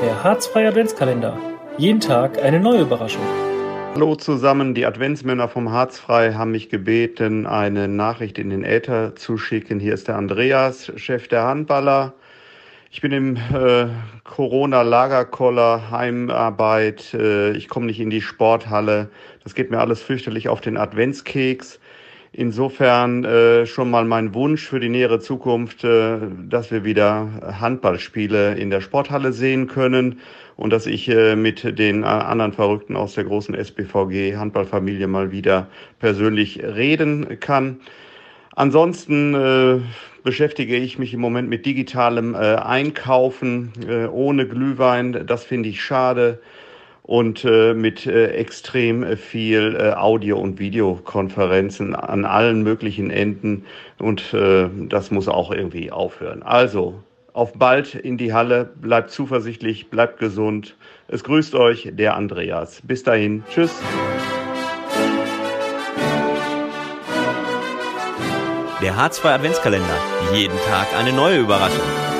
der Harzfreie Adventskalender. Jeden Tag eine neue Überraschung. Hallo zusammen, die Adventsmänner vom Harzfrei haben mich gebeten, eine Nachricht in den Äther zu schicken. Hier ist der Andreas, Chef der Handballer. Ich bin im äh, Corona-Lagerkoller, Heimarbeit, äh, ich komme nicht in die Sporthalle. Das geht mir alles fürchterlich auf den Adventskeks. Insofern äh, schon mal mein Wunsch für die nähere Zukunft, äh, dass wir wieder Handballspiele in der Sporthalle sehen können und dass ich äh, mit den äh, anderen Verrückten aus der großen SBVG Handballfamilie mal wieder persönlich reden kann. Ansonsten äh, beschäftige ich mich im Moment mit digitalem äh, Einkaufen äh, ohne Glühwein. Das finde ich schade und äh, mit äh, extrem viel äh, Audio- und Videokonferenzen an allen möglichen Enden und äh, das muss auch irgendwie aufhören. Also auf bald in die Halle, bleibt zuversichtlich, bleibt gesund. Es grüßt euch der Andreas. Bis dahin, tschüss. Der Harzfreie Adventskalender. Jeden Tag eine neue Überraschung.